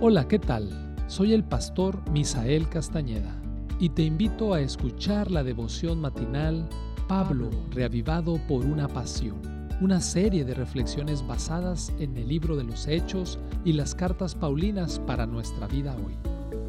Hola, ¿qué tal? Soy el pastor Misael Castañeda y te invito a escuchar la devoción matinal Pablo, reavivado por una pasión, una serie de reflexiones basadas en el libro de los Hechos y las cartas Paulinas para nuestra vida hoy,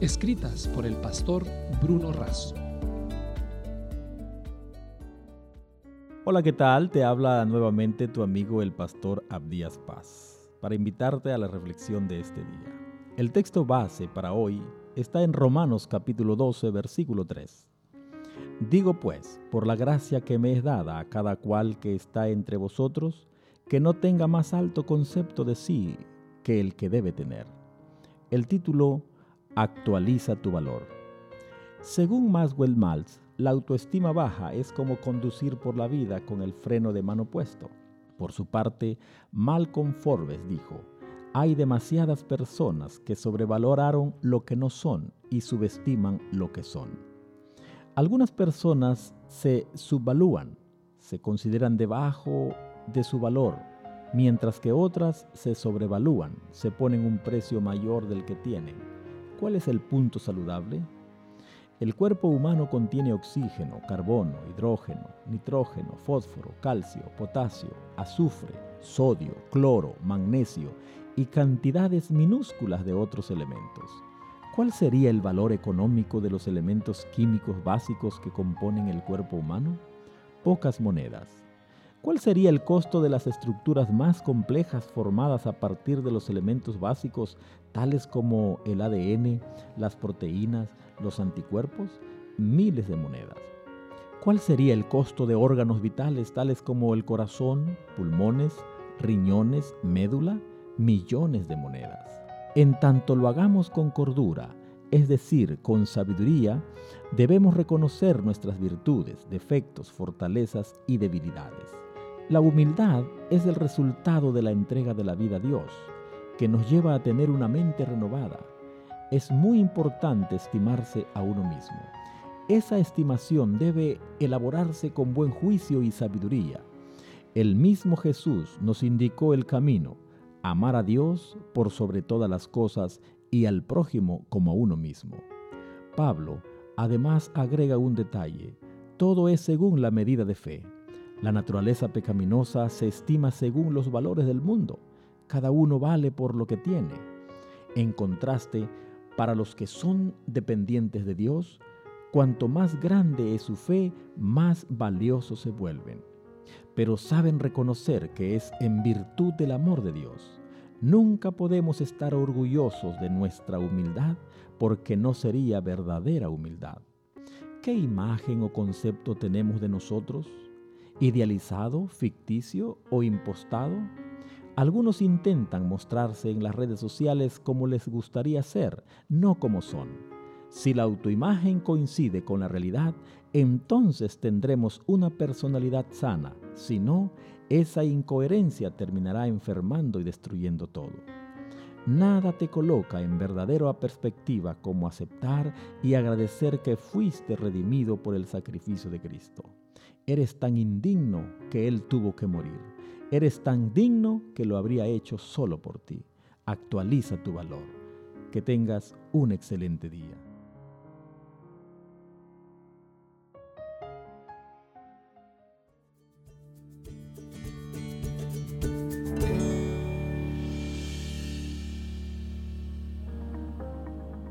escritas por el pastor Bruno Razo. Hola, ¿qué tal? Te habla nuevamente tu amigo el pastor Abdías Paz para invitarte a la reflexión de este día. El texto base para hoy está en Romanos capítulo 12, versículo 3. Digo pues, por la gracia que me es dada a cada cual que está entre vosotros, que no tenga más alto concepto de sí que el que debe tener. El título Actualiza tu valor. Según Maswell Maltz, la autoestima baja es como conducir por la vida con el freno de mano puesto. Por su parte, Malcolm Forbes dijo, hay demasiadas personas que sobrevaloraron lo que no son y subestiman lo que son. Algunas personas se subvalúan, se consideran debajo de su valor, mientras que otras se sobrevalúan, se ponen un precio mayor del que tienen. ¿Cuál es el punto saludable? El cuerpo humano contiene oxígeno, carbono, hidrógeno, nitrógeno, fósforo, calcio, potasio, azufre, sodio, cloro, magnesio y cantidades minúsculas de otros elementos. ¿Cuál sería el valor económico de los elementos químicos básicos que componen el cuerpo humano? Pocas monedas. ¿Cuál sería el costo de las estructuras más complejas formadas a partir de los elementos básicos tales como el ADN, las proteínas, los anticuerpos? Miles de monedas. ¿Cuál sería el costo de órganos vitales tales como el corazón, pulmones, riñones, médula? Millones de monedas. En tanto lo hagamos con cordura, es decir, con sabiduría, debemos reconocer nuestras virtudes, defectos, fortalezas y debilidades. La humildad es el resultado de la entrega de la vida a Dios, que nos lleva a tener una mente renovada. Es muy importante estimarse a uno mismo. Esa estimación debe elaborarse con buen juicio y sabiduría. El mismo Jesús nos indicó el camino, amar a Dios por sobre todas las cosas y al prójimo como a uno mismo. Pablo además agrega un detalle, todo es según la medida de fe. La naturaleza pecaminosa se estima según los valores del mundo, cada uno vale por lo que tiene. En contraste, para los que son dependientes de Dios, cuanto más grande es su fe, más valiosos se vuelven pero saben reconocer que es en virtud del amor de Dios. Nunca podemos estar orgullosos de nuestra humildad porque no sería verdadera humildad. ¿Qué imagen o concepto tenemos de nosotros? ¿Idealizado, ficticio o impostado? Algunos intentan mostrarse en las redes sociales como les gustaría ser, no como son. Si la autoimagen coincide con la realidad, entonces tendremos una personalidad sana. Si no, esa incoherencia terminará enfermando y destruyendo todo. Nada te coloca en verdadera perspectiva como aceptar y agradecer que fuiste redimido por el sacrificio de Cristo. Eres tan indigno que Él tuvo que morir. Eres tan digno que lo habría hecho solo por ti. Actualiza tu valor. Que tengas un excelente día.